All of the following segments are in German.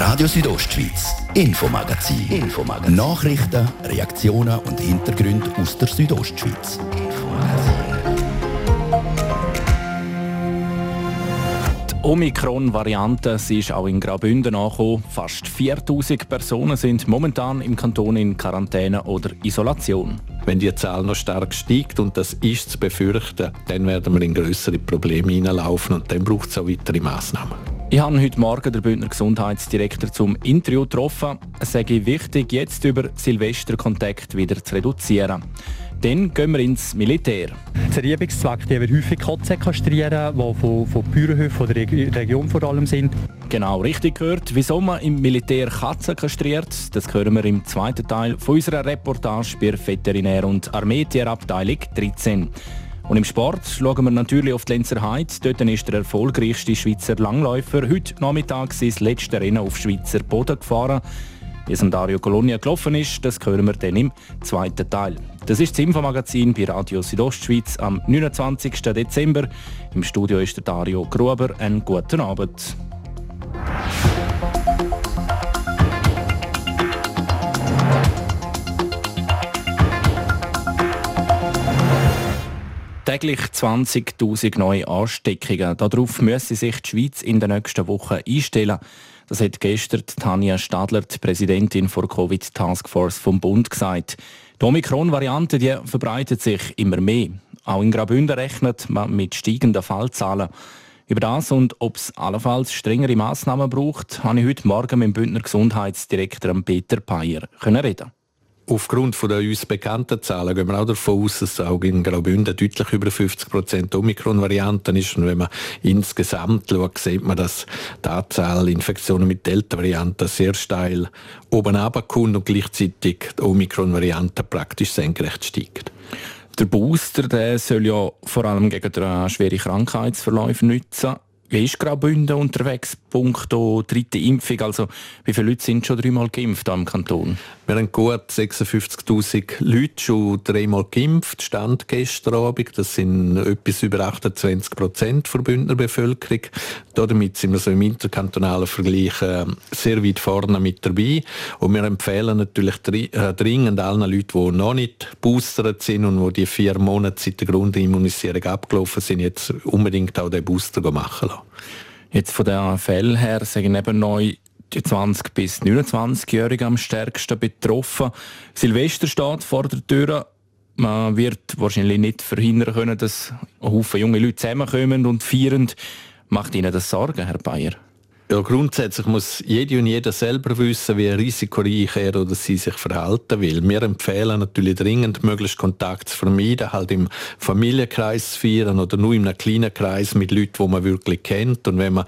Radio Südostschweiz, Infomagazin. Infomagazin. Nachrichten, Reaktionen und Hintergründe aus der Südostschweiz. Die Omikron-Variante ist auch in Graubünden angekommen. Fast 4000 Personen sind momentan im Kanton in Quarantäne oder Isolation. Wenn die Zahl noch stark steigt, und das ist zu befürchten, dann werden wir in größere Probleme hineinlaufen und dann braucht es auch weitere Massnahmen. Ich habe heute Morgen den Bündner Gesundheitsdirektor zum Interview getroffen. Es sei wichtig, jetzt über Silvesterkontakt wieder zu reduzieren. Dann gehen wir ins Militär. Der Erhebungszweck die wir häufig Katzen kastrieren, die von, von Bauernhöfen der Region vor allem sind. Genau, richtig gehört. Wieso man im Militär Katzen kastriert, das hören wir im zweiten Teil von unserer Reportage bei Veterinär- und Armeetierabteilung 13. Und im Sport schauen wir natürlich auf die Lenzer Heide. Dort ist der erfolgreichste Schweizer Langläufer heute Nachmittag sein letztes Rennen auf Schweizer Boden gefahren. Wie es Dario Colonia gelaufen ist, das hören wir dann im zweiten Teil. Das ist das Infomagazin bei Radio Südostschweiz am 29. Dezember. Im Studio ist der Dario Gruber. Einen guten Abend. Täglich 20.000 neue Ansteckungen. Darauf müsse sich die Schweiz in den nächsten Wochen einstellen. Das hat gestern Tanja Stadler, die Präsidentin der Covid Taskforce vom Bund, gesagt. Die Omikron-Variante verbreitet sich immer mehr. Auch in Graubünden rechnet man mit steigenden Fallzahlen. Über das und ob es allenfalls strengere Massnahmen braucht, habe ich heute Morgen mit dem Bündner Gesundheitsdirektor Peter Peyer reden Aufgrund der uns bekannten Zahlen gehen wir auch davon aus, dass auch in Graubünden deutlich über 50 Prozent Omikron-Varianten ist. Und wenn man insgesamt schaut, sieht man, dass die Anzahl Infektionen mit Delta-Varianten sehr steil oben runterkommt und gleichzeitig die Omikron-Variante praktisch senkrecht steigt. Der Booster der soll ja vor allem gegen schwere Krankheitsverläufe nützen. Wie ist Graubünden unterwegs, punkto dritte Impfung? Also, wie viele Leute sind schon dreimal geimpft im Kanton? Wir haben gut 56'000 Leute schon dreimal geimpft, Stand gestern Abend. Das sind etwas über 28 Prozent der Bündner Bevölkerung. Damit sind wir so im interkantonalen Vergleich äh, sehr weit vorne mit dabei. Und wir empfehlen natürlich äh, dringend allen Leuten, die noch nicht boostert sind und die die vier Monate seit der Grundimmunisierung abgelaufen sind, jetzt unbedingt auch den Booster machen lassen. Jetzt von den Fällen her sagen eben neu die 20- bis 29-Jährigen am stärksten betroffen. Silvester steht vor der Tür. Man wird wahrscheinlich nicht verhindern können, dass Haufen junge Leute zusammenkommen und feiern. Macht Ihnen das Sorgen, Herr Bayer? Ja, grundsätzlich muss jede und jeder selber wissen, wie risikoreich er oder sie sich verhalten will. Wir empfehlen natürlich dringend, möglichst Kontakt zu vermeiden, halt im Familienkreis zu feiern oder nur in einem kleinen Kreis mit Leuten, die man wirklich kennt. Und wenn man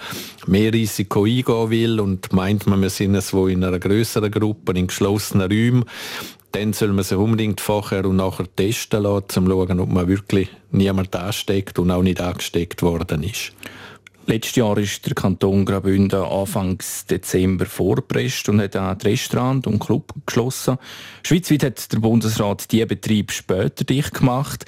mehr Risiko eingehen will und meint man, wir sind es wo in einer größeren Gruppe, in geschlossenen Räumen, dann soll man sich unbedingt vorher und nachher testen lassen, um zu schauen, ob man wirklich niemand ansteckt und auch nicht angesteckt worden ist. Letztes Jahr ist der Kanton Graubünden Anfang Dezember vorgepresst und hat auch Restaurant und Club geschlossen. Schweizweit hat der Bundesrat diese Betrieb später dicht gemacht.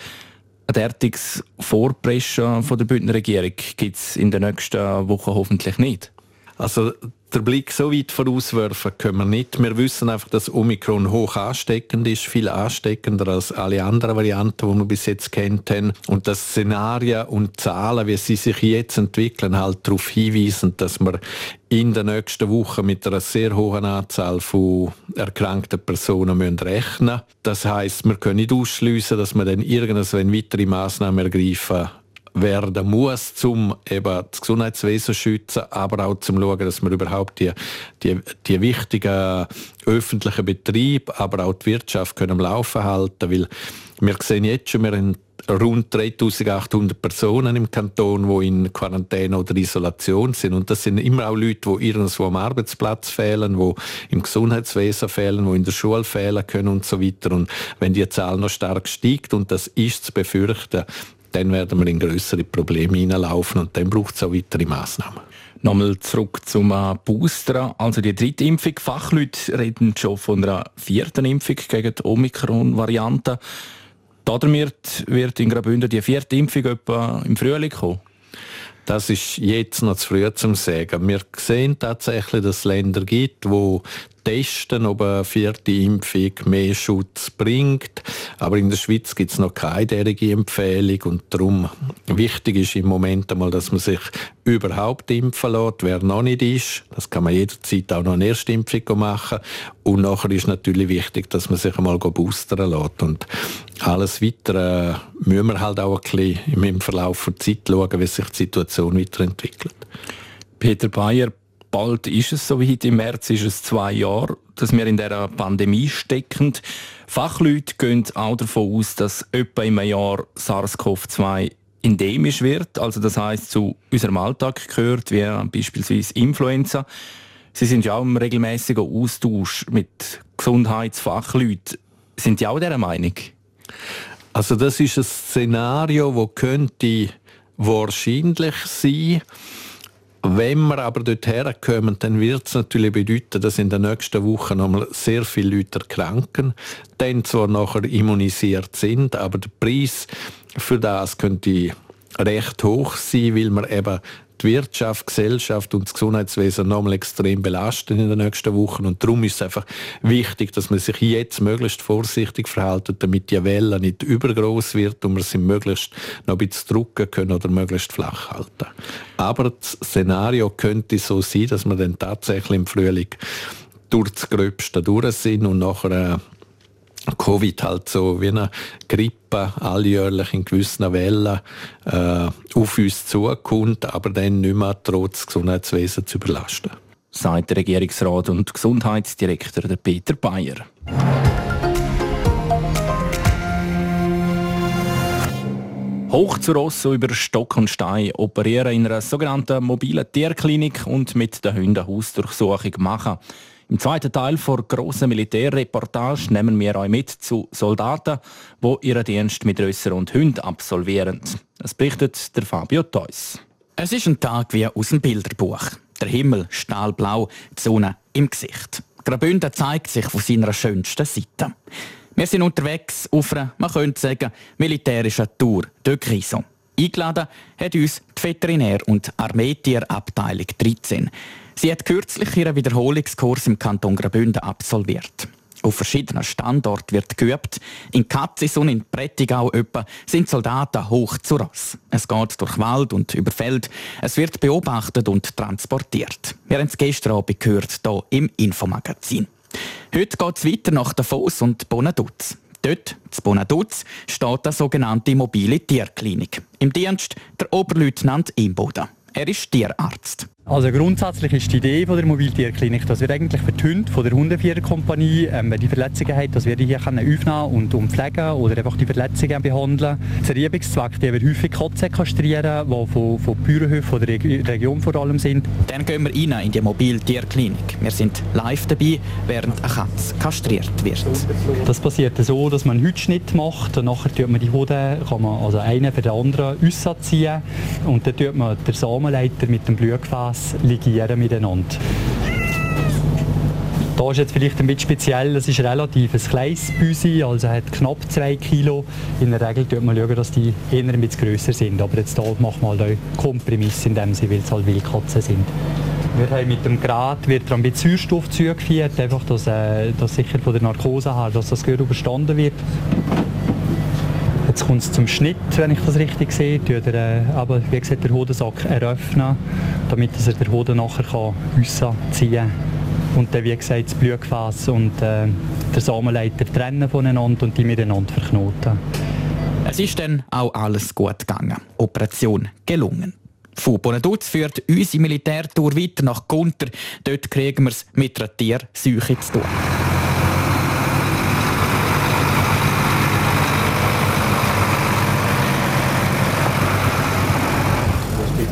Ein derartiges Vorpreschen von der Bündner Regierung gibt es in den nächsten Wochen hoffentlich nicht. Also der Blick so weit vorauswerfen können wir nicht. Wir wissen einfach, dass Omikron hoch ansteckend ist, viel ansteckender als alle anderen Varianten, die wir bis jetzt kennt haben. Und dass Szenarien und Zahlen, wie sie sich jetzt entwickeln, halt darauf hinweisen, dass wir in den nächsten Wochen mit einer sehr hohen Anzahl von erkrankten Personen müssen rechnen Das heißt, wir können nicht ausschließen, dass wir dann irgendwann weitere Maßnahmen ergreifen werden muss, um eben das Gesundheitswesen zu schützen, aber auch zum schauen, dass wir überhaupt die, die, die wichtigen öffentlichen Betriebe, aber auch die Wirtschaft können am Laufen halten, weil wir sehen jetzt schon, wir haben rund 3800 Personen im Kanton, die in Quarantäne oder Isolation sind. Und das sind immer auch Leute, die irgendwo am Arbeitsplatz fehlen, die im Gesundheitswesen fehlen, die in der Schule fehlen können und so weiter. Und wenn die Zahl noch stark steigt, und das ist zu befürchten, dann werden wir in größere Probleme hineinlaufen und dann braucht es auch weitere Massnahmen. Nochmal zurück zum äh, Booster, also die dritte Impfung. Fachleute reden schon von einer vierten Impfung gegen die Omikron-Variante. Damit wird in Graubünden die vierte Impfung etwa im Frühling kommen? Das ist jetzt noch zu früh zum sagen. Wir sehen tatsächlich, dass es Länder gibt, wo testen, ob eine vierte Impfung mehr Schutz bringt. Aber in der Schweiz gibt es noch keine derige Empfehlung und darum wichtig ist im Moment einmal, dass man sich überhaupt impfen lässt, wer noch nicht ist. Das kann man jederzeit auch noch eine Erstimpfung machen. Und nachher ist natürlich wichtig, dass man sich einmal boostern lässt. Und alles Weitere müssen wir halt auch ein bisschen im Verlauf der Zeit schauen, wie sich die Situation weiterentwickelt. Peter Bayer, bald ist es soweit, im März ist es zwei Jahre, dass wir in dieser Pandemie stecken. Fachleute gehen auch davon aus, dass etwa im Jahr SARS-CoV-2 endemisch wird, also das heißt zu unserem Alltag gehört, wie beispielsweise Influenza. Sie sind ja auch im regelmäßigen Austausch mit Gesundheitsfachleuten. Sind Sie auch dieser Meinung? Also das ist ein Szenario, wo könnte wahrscheinlich sein. Wenn wir aber dort herkommen, dann wird es natürlich bedeuten, dass in den nächsten Wochen nochmal sehr viele Leute erkranken, dann zwar nachher immunisiert sind, aber der Preis für das könnte recht hoch sein, weil man eben die Wirtschaft, Gesellschaft und das Gesundheitswesen nochmal extrem belasten in den nächsten Wochen. Und darum ist es einfach wichtig, dass man sich jetzt möglichst vorsichtig verhält, damit die Welle nicht übergroß wird und wir sie möglichst noch ein bisschen drücken können oder möglichst flach halten. Aber das Szenario könnte so sein, dass wir dann tatsächlich im Frühling durch das Gröbste durch sind und nachher Covid halt so wie eine Grippe alljährlich in gewissen Wellen äh, auf uns zukommt, aber dann nicht mehr trotz Gesundheitswesen zu überlasten. Sagt der Regierungsrat und Gesundheitsdirektor Peter Bayer. Hoch zu Ross über Stock und Stein operieren in einer sogenannten mobilen Tierklinik und mit den Hunden Hausdurchsuchung machen. Im zweiten Teil der grossen Militärreportage nehmen wir euch mit zu Soldaten, die ihren Dienst mit Rösser und Hunden absolvieren. Es berichtet der Fabio Theus. Es ist ein Tag wie aus dem Bilderbuch. Der Himmel stahlblau, die Sonne im Gesicht. Graubünden zeigt sich von seiner schönsten Seite. Wir sind unterwegs auf einer, man könnte sagen, militärischen Tour de Grison. Eingeladen hat uns die Veterinär- und Armeetierabteilung 13. Sie hat kürzlich ihren Wiederholungskurs im Kanton Graubünden absolviert. Auf verschiedenen Standorten wird geübt. In Katzis und in Prättigau etwa sind Soldaten hoch zu Ross. Es geht durch Wald und über Feld. Es wird beobachtet und transportiert. Wir haben es gestern Abend gehört, hier im Infomagazin. Heute geht es weiter nach Davos und Bonaduz. Dort, zu Bonaduz, steht eine sogenannte mobile Tierklinik. Im Dienst der Oberleutnant Imboda. Er ist Tierarzt. Also grundsätzlich ist die Idee von der Mobiltierklinik, dass wir eigentlich für die Hunde von der Hundeviererkompanie, ähm, wenn die Verletzungen haben, dass wir die hier aufnehmen und umpflegen oder einfach die Verletzungen behandeln. Der Übungszweck, die wir häufig Katzen kastrieren, die von, von Bauernhöfen der Region vor allem sind. Dann gehen wir rein in die Mobiltierklinik. Wir sind live dabei, während eine Katze kastriert wird. Das passiert so, dass man einen Hutschnitt macht und nachher tut man die Hunde, kann man also einen für den anderen ausziehen und dann tut man den Samenleiter mit dem Blutgefäß das ligieren miteinander. Da ist jetzt vielleicht ein bisschen speziell, es ist relativ ein kleines Büsi, also hat knapp 2 Kilo. In der Regel schaut man dass die eher ein bisschen grösser sind, aber jetzt hier machen wir einen Kompromiss, in dem sie, weil es halt Wildkatzen sind. Wir haben mit dem Gerät wird ein bisschen Sauerstoff zugeführt, einfach, dass, äh, dass sicher von der Narkose her, dass das gut überstanden wird. Jetzt kommt es zum Schnitt, wenn ich das richtig sehe. Der, äh, aber wie gesagt, der Hodensack eröffnen, damit er den Hoden nachher kann. Und dann, wie gesagt, das Blutgefäß und äh, der Samenleiter trennen voneinander und die miteinander verknoten. Es ist dann auch alles gut gegangen. Operation gelungen. Von Bonaduz führt unsere Militärtour weiter nach Gunter. Dort kriegen wir es mit einer Tierseuche zu tun.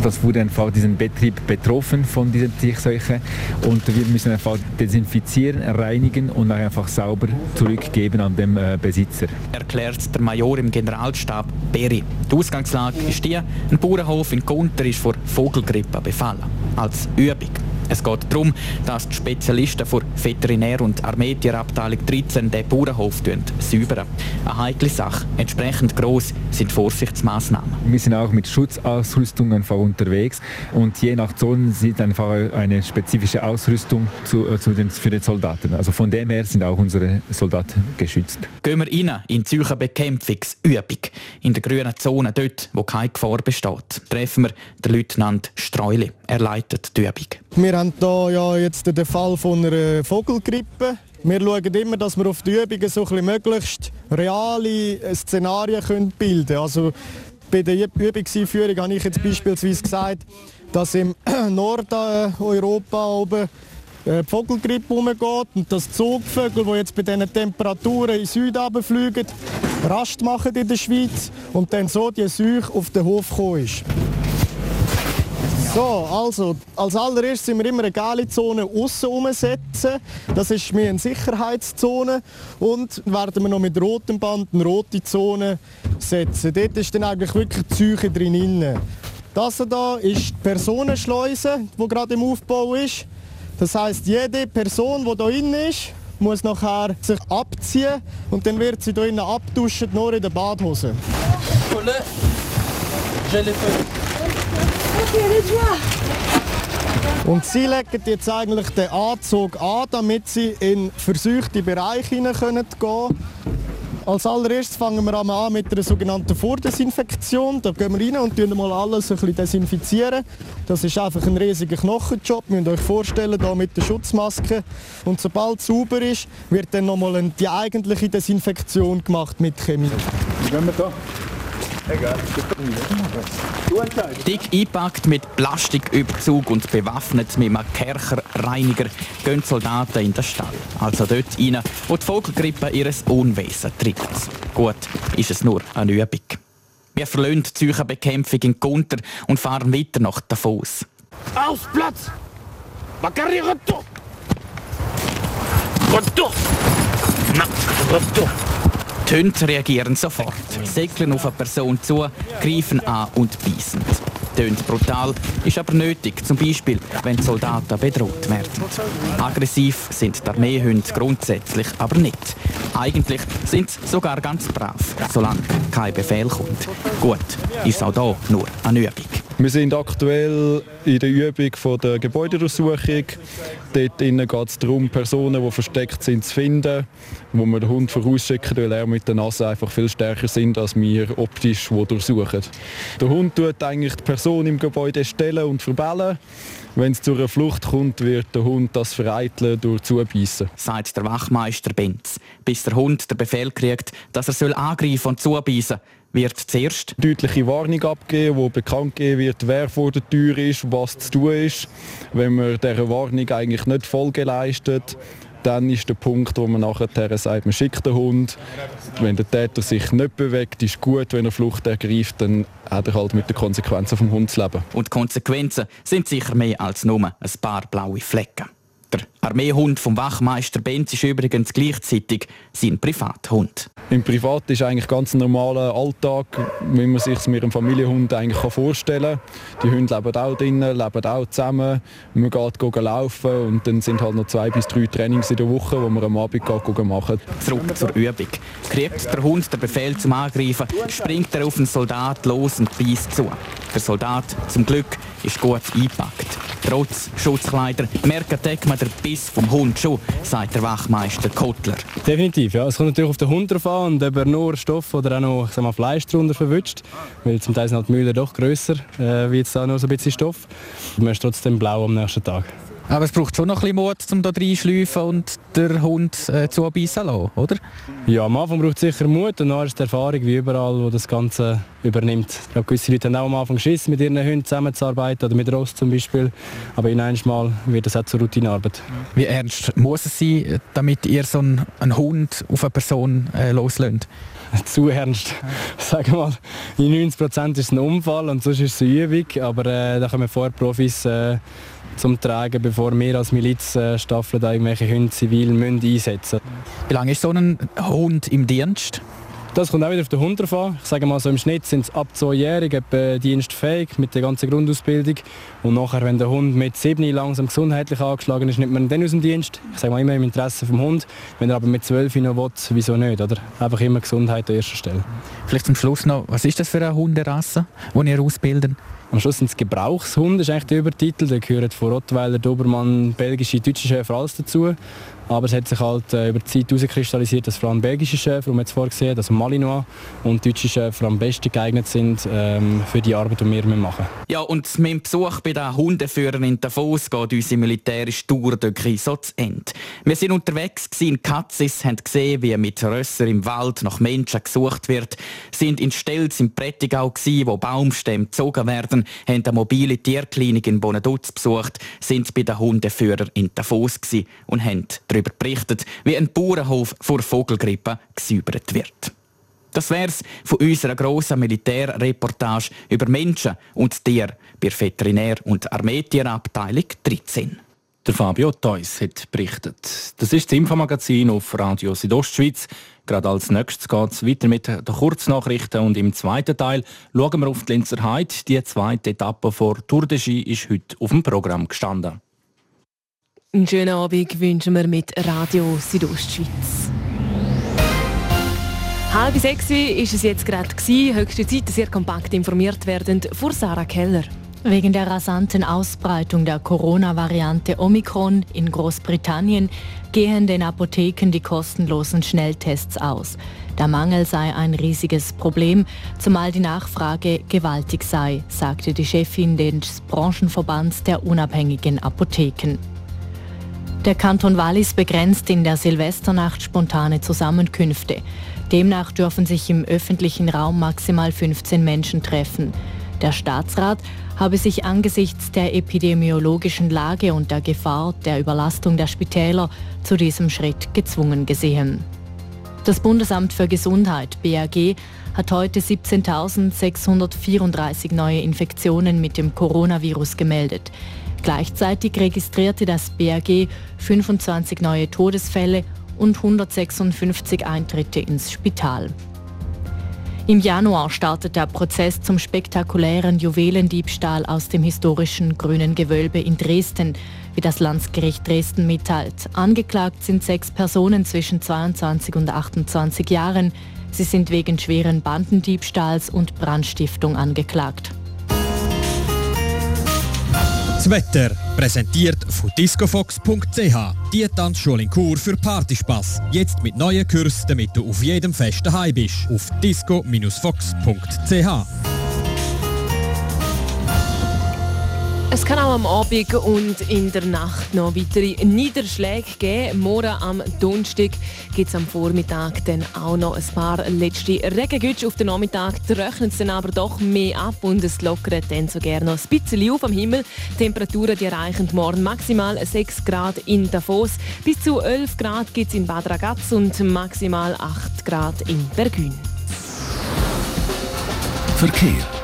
Das wurde einfach diesen Betrieb betroffen von dieser Tierseuche und wir müssen einfach desinfizieren, reinigen und einfach sauber zurückgeben an den äh, Besitzer. Erklärt der Major im Generalstab Berry. Die Ausgangslage ist die, ein Bauernhof in Gunter ist vor Vogelgrippe befallen. Als Übung. Es geht darum, dass die Spezialisten der Veterinär- und Armeetierabteilung 13 den Bauernhof säubern. Eine heikle Sache. Entsprechend gross sind Vorsichtsmaßnahmen. Wir sind auch mit Schutzausrüstung einfach unterwegs und je nach Zone sieht einfach eine spezifische Ausrüstung zu, äh, zu den, für den Soldaten. Also von dem her sind auch unsere Soldaten geschützt. Gehen wir rein in die Bekämpfungsübung. In der grünen Zone, dort, wo keine Gefahr besteht, treffen wir den Leutnant Streuli. Er leitet die Übung. Haben hier ja jetzt den Fall von einer Vogelgrippe. Wir schauen immer, dass wir auf die Übungen so ein möglichst reale Szenarien bilden können. Also bei der Übungseinführung habe ich jetzt beispielsweise gesagt, dass im Nordeuropa oben äh, die Vogelgrippe umgeht und dass Zugvögel, die jetzt bei diesen Temperaturen in Süden fliegen, Rast machen in der Schweiz und dann so die Seuche auf den Hof gekommen ist. So, also, als allererstes sind wir immer eine gelbe Zone außen umsetzen. Das ist mir eine Sicherheitszone. Und werden wir noch mit rotem Band eine rote Zone setzen. Dort ist dann eigentlich wirklich die Zeuche drin. Das hier ist die Personenschleuse, die gerade im Aufbau ist. Das heißt, jede Person, die hier drin ist, muss nachher sich abziehen und dann wird sie hier innen abduschen, nur in der Badhose. Und sie legen jetzt eigentlich den Anzug an, damit sie in verseuchte Bereiche hinein gehen können. Als allererstes fangen wir an mit einer sogenannten Vordesinfektion. Da gehen wir rein und tun mal alles ein bisschen desinfizieren. Das ist einfach ein riesiger Knochenjob. Ihr müsst euch vorstellen, hier mit der Schutzmaske. Und sobald es sauber ist, wird dann nochmal die eigentliche Desinfektion gemacht mit Chemie. Gehen wir da. Dick eingepackt mit Plastiküberzug und bewaffnet mit einem Kercherreiniger gehen Soldaten in den Stall. Also dort rein, wo die Vogelgrippe ihres Unwesen treibt. Gut, ist es nur eine Übung. Wir verlassen die Bekämpfung in Gunter und fahren weiter nach Davos. Aus Platz! Macari retour! Retour! Retour! Die Hunde reagieren sofort, säckeln auf eine Person zu, greifen an und beißen. Tönt brutal, ist aber nötig, zum Beispiel, wenn Soldaten bedroht werden. Aggressiv sind die Armeehunde grundsätzlich aber nicht. Eigentlich sind sie sogar ganz brav, solange kein Befehl kommt. Gut, ist auch hier nur eine Übung. Wir sind aktuell in der Übung der Gebäuderdurchsuchung. Dort geht es darum, Personen, die versteckt sind, zu finden, wo wir den Hund vorausschicken, weil er mit der Nase einfach viel stärker sind, als wir optisch wo durchsuchen. Der Hund tut eigentlich die Person im Gebäude stellen und verbellen. Wenn es zu einer Flucht kommt, wird der Hund das vereiteln durch Zubeissen. Sagt der Wachmeister Benz. Bis der Hund den Befehl kriegt, dass er soll angreifen und zubeissen wird zuerst deutliche Warnung abgeben, wo bekannt geben wird, wer vor der Tür ist, was zu tun ist. Wenn man dieser Warnung eigentlich nicht Folge leistet, dann ist der Punkt, wo man nachher sagt, man schickt den Hund. Wenn der Täter sich nicht bewegt, ist gut. Wenn er Flucht ergreift, dann hat er halt mit den Konsequenzen vom Hund zu leben. Und die Konsequenzen sind sicher mehr als nur ein paar blaue Flecken. Der Armeehund vom Wachmeister Benz ist übrigens gleichzeitig sein Privathund. Im Privat ist eigentlich ganz normaler Alltag, wie man sich mit einem Familienhund eigentlich vorstellen kann. Die Hunde leben auch drinnen, leben auch zusammen. Man geht laufen und dann sind halt noch zwei bis drei Trainings in der Woche, wo man am Abend geht machen. Zurück zur Übung. Kriegt der Hund den Befehl zum Angreifen, springt er auf den Soldat los und beißt zu. Der Soldat, zum Glück, ist gut eingepackt. Trotz Schutzkleider merkt man den Biss vom Hund schon, sagt der Wachmeister Kottler. Definitiv, ja. Es kommt natürlich auf den Hund drauf an und ob er nur Stoff oder auch noch mal, Fleisch darunter verwünscht. Weil zum Teil sind halt die Mühlen doch grösser, äh, wie jetzt da nur so ein bisschen Stoff. Man ist trotzdem blau am nächsten Tag. Aber es braucht schon noch ein bisschen Mut, um hier reinschleifen und den Hund äh, zubeissen lassen, oder? Ja, am Anfang braucht es sicher Mut und dann ist die Erfahrung wie überall, wo das Ganze übernimmt. Ich glaube, gewisse Leute haben auch am Anfang Schiss, mit ihren Hunden zusammenzuarbeiten oder mit Ross zum Beispiel. Aber in einem Mal wird das auch zur Routinearbeit. Wie ernst muss es sein, damit ihr so einen, einen Hund auf eine Person äh, loslöst? zu ernst. Sagen mal, in 90 Prozent ist es ein Unfall und sonst ist es eine Übung. Aber äh, da kommen vorher Profis äh, zum Tragen, bevor wir als Milizstaffel da irgendwelche Hunde zivil müssen einsetzen Wie lange ist so ein Hund im Dienst? Das kommt auch wieder auf den Hund drauf an. Ich sage mal so, im Schnitt sind es ab zweijährig etwa dienstfähig mit der ganzen Grundausbildung. Und nachher, wenn der Hund mit sieben langsam gesundheitlich angeschlagen ist, nimmt man den aus dem Dienst. Ich sage mal immer im Interesse vom Hund. Wenn er aber mit zwölf noch will, wieso nicht? Oder? Einfach immer Gesundheit an erster Stelle. Vielleicht zum Schluss noch, was ist das für eine Hunderasse, die ihr ausbildet? Am Schluss sind es Gebrauchshunde, ist eigentlich der Übertitel. Da gehören von Rottweiler, Dobermann, belgische, deutsche Schäfer alles dazu. Aber es hat sich halt äh, über die Zeit herauskristallisiert, dass vor allem belgische Schäfer, die wir jetzt vorgesehen also Malinois und deutsche Schäfer am besten geeignet sind ähm, für die Arbeit, die wir machen. Ja, und mit dem Besuch bei den Hundeführern in Davos geht unsere militärische Tour durch so zu Ende. Wir sind unterwegs in Katzis, haben gesehen, wie mit Rösser im Wald nach Menschen gesucht wird, sind in Stelz im Prättigau wo Baumstämme gezogen werden, haben eine mobile Tierklinik in Bonaduz besucht, sind bei den Hundeführern in Davos und haben darüber berichtet, wie ein Bauernhof vor Vogelgrippe gesäubert wird. Das wär's von unserer grossen Militärreportage über Menschen und Tiere bei Veterinär- und Armeetierabteilung 13. Der Fabio Theus hat berichtet. Das ist das Infomagazin auf Radio Südostschweiz. Gerade als nächstes geht es weiter mit den Kurznachrichten und im zweiten Teil schauen wir auf die Linzer Heide. Die zweite Etappe vor Tour de Ski ist heute auf dem Programm gestanden. Einen schönen Abend wünschen wir mit Radio Südostschweiz. Halb sechs ist es jetzt gerade Höchste Zeit, ihr kompakt informiert werdet vor Sarah Keller. Wegen der rasanten Ausbreitung der Corona-Variante Omikron in Großbritannien gehen den Apotheken die kostenlosen Schnelltests aus. Der Mangel sei ein riesiges Problem, zumal die Nachfrage gewaltig sei, sagte die Chefin des Branchenverbands der unabhängigen Apotheken. Der Kanton Wallis begrenzt in der Silvesternacht spontane Zusammenkünfte. Demnach dürfen sich im öffentlichen Raum maximal 15 Menschen treffen. Der Staatsrat habe sich angesichts der epidemiologischen Lage und der Gefahr der Überlastung der Spitäler zu diesem Schritt gezwungen gesehen. Das Bundesamt für Gesundheit BAG hat heute 17.634 neue Infektionen mit dem Coronavirus gemeldet. Gleichzeitig registrierte das BAG 25 neue Todesfälle und 156 Eintritte ins Spital. Im Januar startet der Prozess zum spektakulären Juwelendiebstahl aus dem historischen Grünen Gewölbe in Dresden, wie das Landesgericht Dresden mitteilt. Angeklagt sind sechs Personen zwischen 22 und 28 Jahren. Sie sind wegen schweren Bandendiebstahls und Brandstiftung angeklagt. Das Wetter präsentiert von discofox.ch. Die Tanzschule in Kur für Partyspaß. Jetzt mit neuen Kursen, damit du auf jedem Fest daheim bist. Auf disco-fox.ch. Es kann auch am Abend und in der Nacht noch weitere Niederschläge geben. Morgen am Donnerstag gibt es am Vormittag dann auch noch ein paar letzte Regengütze. Auf den Nachmittag rechnet es dann aber doch mehr ab und es lockert dann so gerne noch ein bisschen auf am Himmel. Die Temperaturen die erreichen morgen maximal 6 Grad in Davos. Bis zu 11 Grad gibt es in Bad Ragaz und maximal 8 Grad in Bergün. Verkehr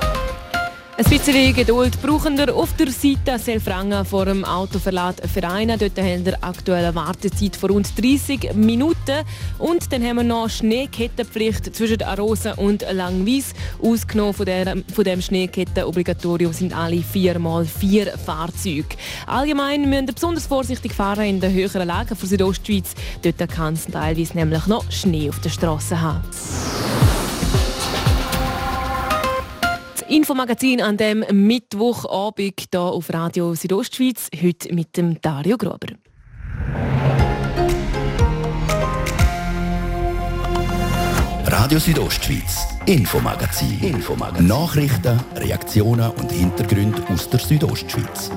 ein bisschen Geduld brauchen wir auf der Seite Selfrangen vor dem Autoverlad Vereine. Dort haben wir aktuelle Wartezeit von rund 30 Minuten. Und dann haben wir noch Schneekettenpflicht zwischen Arosa und Langwies. Ausgenommen von, der, von dem Schneekettenobligatorium sind alle 4x4 Fahrzeuge. Allgemein müssen wir besonders vorsichtig fahren in den höheren Lagen von Südostschweiz. Dort kann es teilweise nämlich noch Schnee auf der Straße haben. Infomagazin an dem Mittwochabend hier auf Radio Südostschweiz. Heute mit dem Dario Grober. Radio Südostschweiz, Infomagazin. Infomagazin. Nachrichten, Reaktionen und Hintergründe aus der Südostschweiz.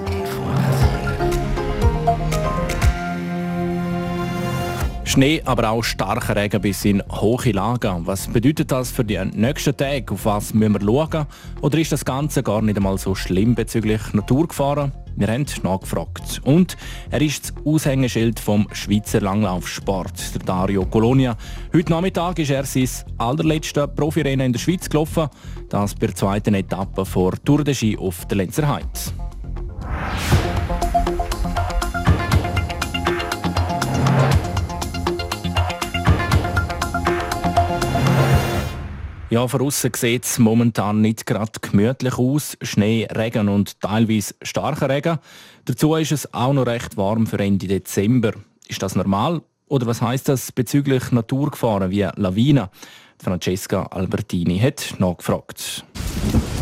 Schnee, aber auch starker Regen bis in hohe Lagen. Was bedeutet das für die nächsten Tage? Auf was müssen wir schauen? Oder ist das Ganze gar nicht einmal so schlimm bezüglich Naturgefahren? Wir haben nachgefragt. Und er ist das Aushängeschild vom Schweizer Langlaufsport, der Dario Colonia. Heute Nachmittag ist er sein allerletztes Profirennen in der Schweiz gelaufen. Das bei der zweiten Etappe vor Tour de Ski auf der Lenzer Heide. Ja, von außen sieht es momentan nicht gerade gemütlich aus. Schnee, Regen und teilweise starker Regen. Dazu ist es auch noch recht warm für Ende Dezember. Ist das normal? Oder was heißt das bezüglich Naturgefahren wie Lawinen? Francesca Albertini hat nachgefragt.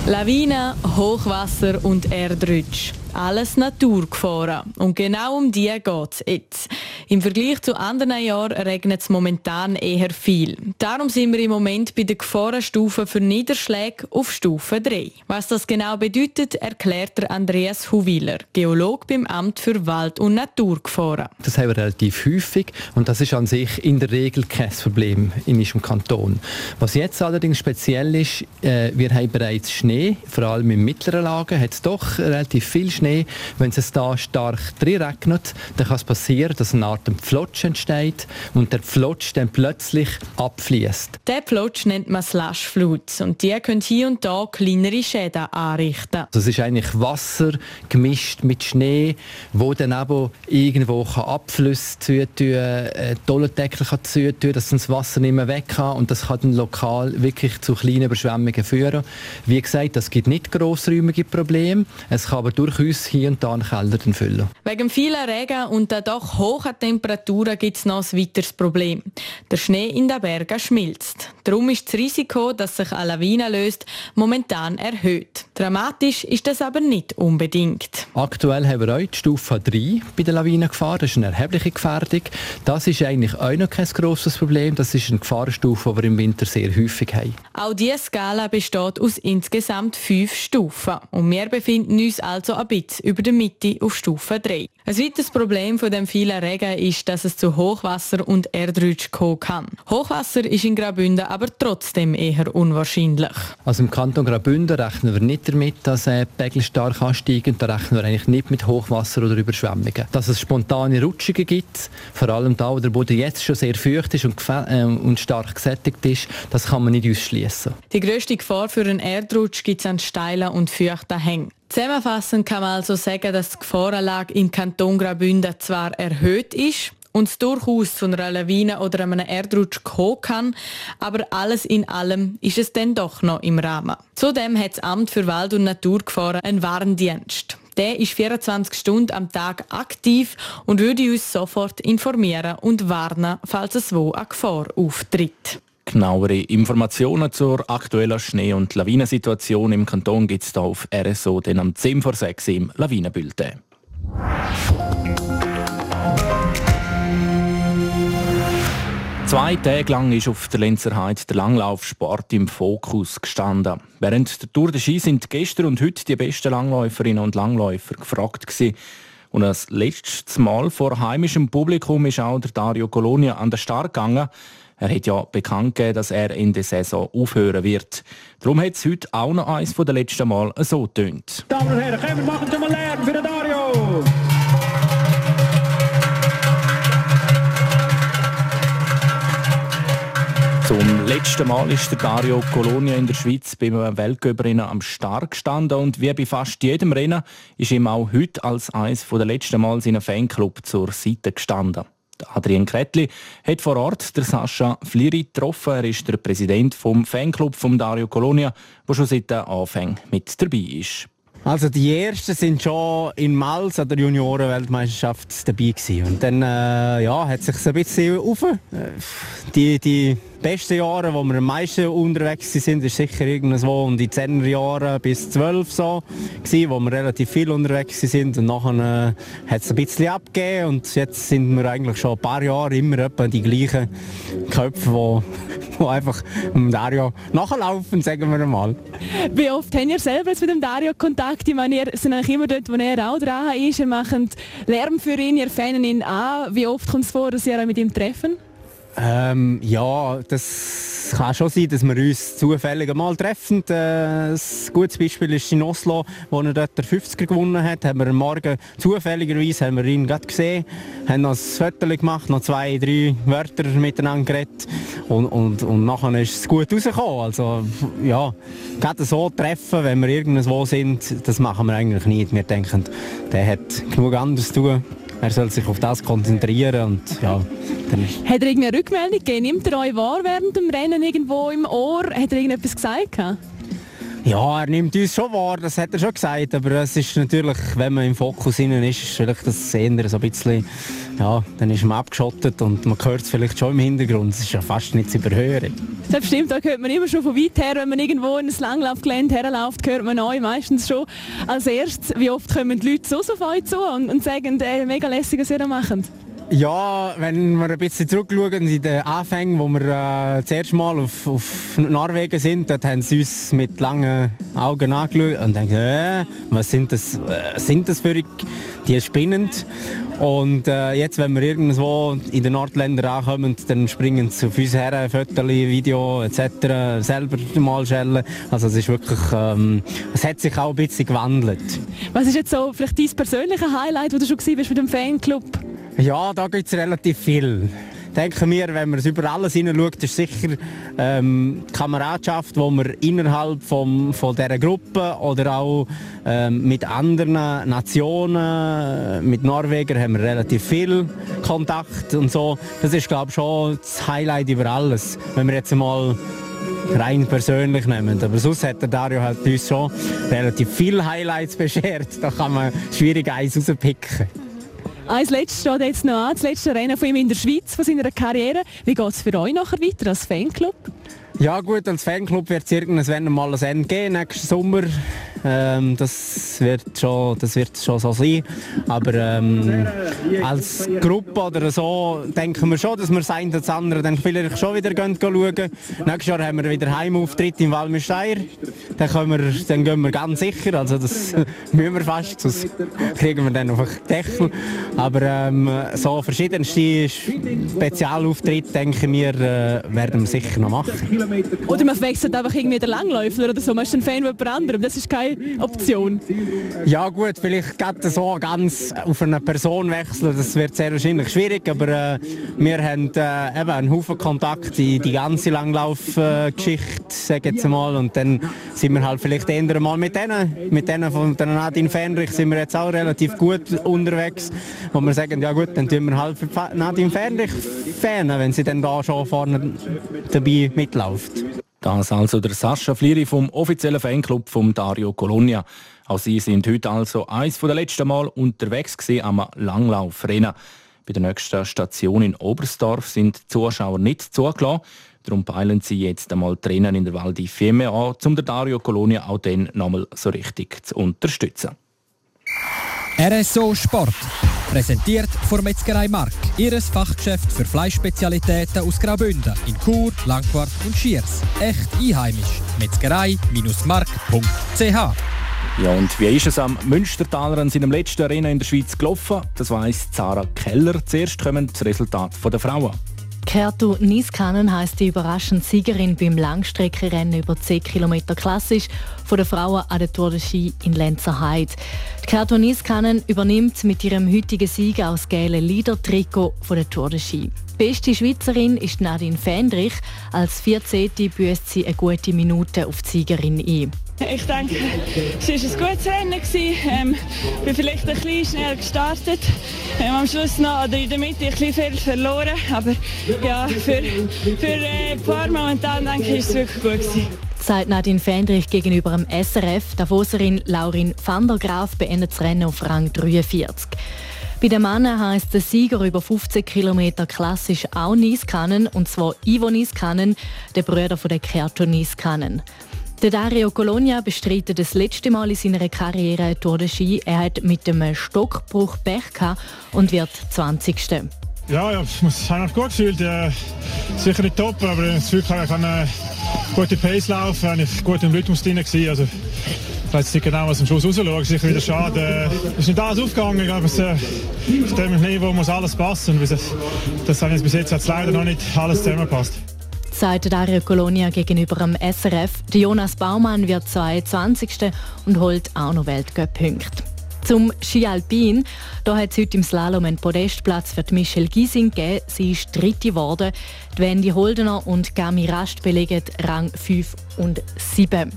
Lawinen, Hochwasser und Erdrutsch. Alles Naturgefahren. Und genau um die geht es jetzt. Im Vergleich zu anderen Jahren regnet es momentan eher viel. Darum sind wir im Moment bei der Gefahrenstufe für Niederschläge auf Stufe 3. Was das genau bedeutet, erklärt Andreas Huwiler, Geolog beim Amt für Wald- und Naturgefahren. Das haben wir relativ häufig und das ist an sich in der Regel kein Problem in unserem Kanton. Was jetzt allerdings speziell ist, äh, wir haben bereits Schnee, vor allem in mittleren Lagen hat es doch relativ viel Schnee. Wenn es da stark drin regnet, dann kann es passieren, dass eine Pflotsch entsteht und der Pflotsch dann plötzlich abfließt. Der Pflotsch nennt man Slushfloods und die können hier und da kleinere Schäden anrichten. Das ist eigentlich Wasser gemischt mit Schnee, wo dann eben irgendwo Abflüsse zutun, äh, Dollendeckel kann zutun, dass das Wasser nicht mehr weg kann und das kann dann lokal wirklich zu kleinen Überschwemmungen führen. Wie gesagt, das gibt nicht grossräumige Probleme, es kann aber durchaus hier und da einen Keller füllen. Wegen vielen Regen und den doch hohen Temperaturen gibt es noch ein weiteres Problem. Der Schnee in den Bergen schmilzt. Darum ist das Risiko, dass sich eine Lawine löst, momentan erhöht. Dramatisch ist das aber nicht unbedingt. Aktuell haben wir auch die Stufe 3 bei der Lawinengefahr. Das ist eine erhebliche Gefährdung. Das ist eigentlich auch noch kein grosses Problem. Das ist eine Gefahrenstufe, die wir im Winter sehr häufig haben. Auch diese Skala besteht aus insgesamt fünf Stufen. Und wir befinden uns also ein bisschen über der Mitte auf Stufe 3. Ein weiteres Problem von dem vielen Regen ist, dass es zu Hochwasser und Erdrutsch kommen kann. Hochwasser ist in Graubünden aber trotzdem eher unwahrscheinlich. Also im Kanton Graubünden rechnen wir nicht damit, dass äh, Pegel stark ansteigen. Da rechnen wir eigentlich nicht mit Hochwasser oder Überschwemmungen. Dass es spontane Rutschungen gibt, vor allem da, wo der Boden jetzt schon sehr feucht ist und, äh, und stark gesättigt ist, das kann man nicht ausschließen. Die grösste Gefahr für einen Erdrutsch gibt es an steilen und feuchten Hängen. Zusammenfassend kann man also sagen, dass die Gefahrenlage im Kanton Graubünden zwar erhöht ist, und es durchaus zu einer Lawine oder einem Erdrutsch kommen kann, aber alles in allem ist es dann doch noch im Rahmen. Zudem hat das Amt für Wald- und Naturgefahren einen Warndienst. Der ist 24 Stunden am Tag aktiv und würde uns sofort informieren und warnen, falls es wo eine Gefahr auftritt. Genauere Informationen zur aktuellen Schnee- und Lawinensituation im Kanton gibt es auf RSO dann am 10 vor 6 im Lawinenbulletin. Zwei Tage lang ist auf der Lenzerheide der Langlaufsport im Fokus gestanden. Während der Tour de Ski sind gestern und heute die besten Langläuferinnen und Langläufer gefragt gewesen. Und als letztes Mal vor heimischem Publikum ist auch der Dario Colonia an den Start gegangen. Er hat ja bekannt gegeben, dass er in der Saison aufhören wird. Darum hat es heute auch noch eins von den letzten Mal so tönt. Damen und Herren, wir machen schon mal Lärm für den Dario! Zum letzten Mal ist der Dario Colonia in der Schweiz beim Weltcuprennen am Start gestanden und wie bei fast jedem Rennen ist ihm auch heute als eines der letzten Mal seinen Fanclub zur Seite gestanden. Adrian Kretli hat vor Ort der Sascha Fliri getroffen. Er ist der Präsident vom Fanclub von Dario Colonia, der schon seit dem Anfang mit dabei ist. Also die ersten sind schon in Mals an der Juniorenweltmeisterschaft dabei gewesen. Und dann äh, ja, hat sich ein bisschen auf. Äh, die, die besten Jahre, wo wir am meisten unterwegs sind, ist sicher irgendwo um die 10er Jahre bis 12 so gewesen, wo wir relativ viel unterwegs sind und nachher äh, hat es ein bisschen abgegeben und jetzt sind wir eigentlich schon ein paar Jahre immer etwa die gleichen Köpfe, wo einfach dem Dario nachlaufen, sagen wir mal. Wie oft habt ihr selber jetzt mit dem Dario Kontakt? Ich meine, ihr seid eigentlich immer dort, wo er auch dran ist. Ihr macht Lärm für ihn, ihr fanen ihn an. Wie oft kommt es vor, dass ihr euch mit ihm treffen? Ähm, ja, das kann schon sein, dass wir uns zufällig mal treffen. Äh, ein gutes Beispiel ist in Oslo, wo er dort der 50er gewonnen hat. Haben wir am Morgen zufälligerweise haben wir ihn gerade gesehen, haben noch ein Foto gemacht, noch zwei, drei Wörter miteinander geredet und, und, und nachher ist es gut rausgekommen. Also ja, gerade so treffen, wenn wir irgendwo sind, das machen wir eigentlich nicht. Wir denken, der hat genug anderes zu tun er soll sich auf das konzentrieren und ja, dann Hat er irgendeine Rückmeldung gegeben? Nimmt er euch wahr während dem Rennen irgendwo im Ohr? Hat er irgendetwas gesagt? Ja, er nimmt uns schon wahr, das hat er schon gesagt, aber es ist natürlich, wenn man im Fokus innen ist, ist vielleicht das eher so ein bisschen, ja, dann ist man abgeschottet und man hört es vielleicht schon im Hintergrund, es ist ja fast zu überhören. Das stimmt, da hört man immer schon von weit her, wenn man irgendwo in ein Langlaufgelände herläuft, hört man euch meistens schon als erstes. Wie oft kommen die Leute so auf euch zu und, und sagen, äh, mega lässig, was ihr da macht? Ja, wenn wir ein bisschen zurückschauen in den Anfängen, wo wir äh, das erste Mal auf, auf Norwegen sind, dort haben sie uns mit langen Augen angeschaut und denken, äh, was sind das, äh, sind das für die spinnend. Und äh, jetzt, wenn wir irgendwo in den Nordländern ankommen, dann springen sie auf uns her, Fotos, Video etc. selber mal schellen. Also es ist wirklich, ähm, es hat sich auch ein bisschen gewandelt. Was ist jetzt so vielleicht dein persönliches Highlight, wo du schon bist mit dem Fanclub? Ja, da gibt es relativ viel. Denken wir, wenn man es über alles hineinschaut, ist sicher ähm, die Kameradschaft, die wir innerhalb vom, von dieser Gruppe oder auch ähm, mit anderen Nationen, mit Norwegern haben wir relativ viel Kontakt und so. Das ist, glaube ich, schon das Highlight über alles. Wenn wir jetzt mal rein persönlich nehmen. Aber sonst hat der Dario halt uns schon relativ viele Highlights beschert. Da kann man schwierig eins rauspicken. Eins letztes steht jetzt noch an, das letzte Rennen von ihm in der Schweiz, von seiner Karriere. Wie geht es für euch nachher weiter als Fanclub? Ja gut, als Fanclub wird es irgendwann mal ein Ende geben, nächsten Sommer. Ähm, das, wird schon, das wird schon so sein. Aber ähm, als Gruppe oder so denken wir schon, dass wir das eine das andere dann vielleicht schon wieder gehen, schauen. Nächstes Jahr haben wir wieder Heimauftritt in Walmesteier. Dann, wir, dann gehen wir ganz sicher. Also das müssen wir fast, sonst kriegen wir dann einfach Deckel. Aber ähm, so verschiedenste Spezialauftritte, denken wir, äh, werden wir sicher noch machen. Oder man wechselt einfach irgendwie den Langläufer oder so. Man ist ein Fan von jemand anderem. Das ist keine Option. Ja gut, vielleicht geht so ganz auf eine Person wechseln. Das wird sehr wahrscheinlich schwierig. Aber äh, wir haben äh, eben einen Haufen Kontakt in die ganze Langlaufgeschichte, sage jetzt mal. Und dann sind wir halt vielleicht eher mal mit denen. Mit denen von der Nadine Fernrich sind wir jetzt auch relativ gut unterwegs. Wo wir sagen, ja gut, dann tun wir halt Nadine Fernrich Fan, wenn sie dann da schon vorne dabei mitläuft. Das also der Sascha Flieri vom offiziellen Fanclub von Dario Colonia. Auch sie sind heute also eins der letzten Mal unterwegs am Langlaufrennen. Bei der nächsten Station in Oberstdorf sind die Zuschauer nicht zugelassen. Darum peilen sie jetzt einmal Rennen in der Val di Fiemme an, um den Dario Colonia auch dann nochmal so richtig zu unterstützen. RSO Sport. Präsentiert von Metzgerei Mark. Ihres Fachgeschäft für Fleischspezialitäten aus Graubünden in Chur, Langquart und Schiers. Echt einheimisch. Metzgerei-mark.ch ja, und wie ist es am Münstertaler an seinem letzten Rennen in der Schweiz gelaufen? Das weiss Sarah Keller. Zuerst kommen das Resultat der Frauen. Kertu Niskanen heisst die überraschende Siegerin beim Langstreckenrennen über 10 km klassisch von der Frauen an der Tour de Ski in Lenzerheide. Kertu Niskanen übernimmt mit ihrem heutigen Sieg auch das gelbe Leader-Trikot von der Tour de Ski. Beste Schweizerin ist Nadine Fendrich. Als 14. büßt sie eine gute Minute auf die Siegerin ein. Ich denke, es war ein gutes Rennen. Ich ähm, bin vielleicht ein bisschen schnell gestartet. Ähm, am Schluss noch oder in der Mitte ein bisschen viel verloren. Aber ja, für, für äh, ein paar momentan denke ich, ist es wirklich gut gewesen. Sagt Nadine Fendrich gegenüber dem SRF. Davoserin Laurin van der Graaf beendet das Rennen auf Rang 43. Bei den Männern heisst der Sieger über 15 Kilometer klassisch auch Niskanen, und zwar Ivo Niskanen, der Brüder von der Kerto Niskanen. Der Dario Colonia bestreitet das letzte Mal in seiner Karriere Tour de Ski. Er hat mit dem Stockbruch Pech und wird 20. Ja, ja ich muss mich gut gefühlt. Äh, sicher nicht top, aber das ich kann eine gute Pace laufen, ich gut im Rhythmus drin gewesen. Also, ich weiß nicht genau, was am Schluss rausschaut. Sicher wieder schade. Es ist nicht alles aufgegangen. Ich glaube, es, äh, auf dem Niveau muss alles passen. Das, das hat jetzt bis jetzt leider noch nicht alles zusammengepasst sagt Dario Colonia gegenüber dem SRF. Jonas Baumann wird 22. und holt auch noch Weltcup-Punkte. Zum Ski Alpin. Da hat es heute im Slalom einen Podestplatz für Michelle Giesing gegeben. Sie ist dritte geworden. Die Wendy Holdener und Gami Rast belegen Rang 5 und 7.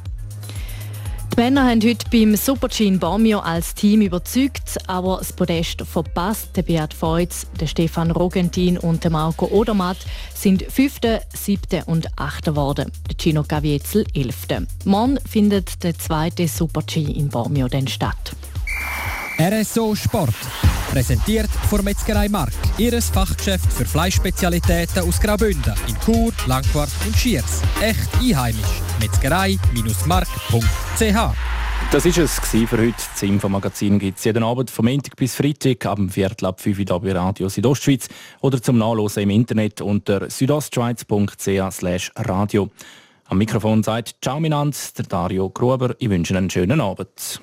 Die Männer haben heute beim Super-G in Bormio als Team überzeugt, aber das Podest verpasst. Der Beat Feutz, der Stefan Rogentin und der Marco Odermatt sind Fünfte, Siebte und Achte geworden. Der Gino Gaviezel Elfte. Morgen findet der zweite Super-G in Bormio statt. RSO Sport. Präsentiert von Metzgerei Mark. Ihres Fachgeschäft für Fleischspezialitäten aus Graubünden in Chur, Langquart und Schiers. Echt einheimisch. Metzgerei-mark.ch das war es für heute. Das Infomagazin gibt es jeden Abend vom Montag bis Freitag ab dem Viertel ab 5 Uhr bei Radio Südostschweiz oder zum Nachlesen im Internet unter südostschweiz.ch radio. Am Mikrofon sagt Ciao Minanz, der Dario Gruber. Ich wünsche einen schönen Abend.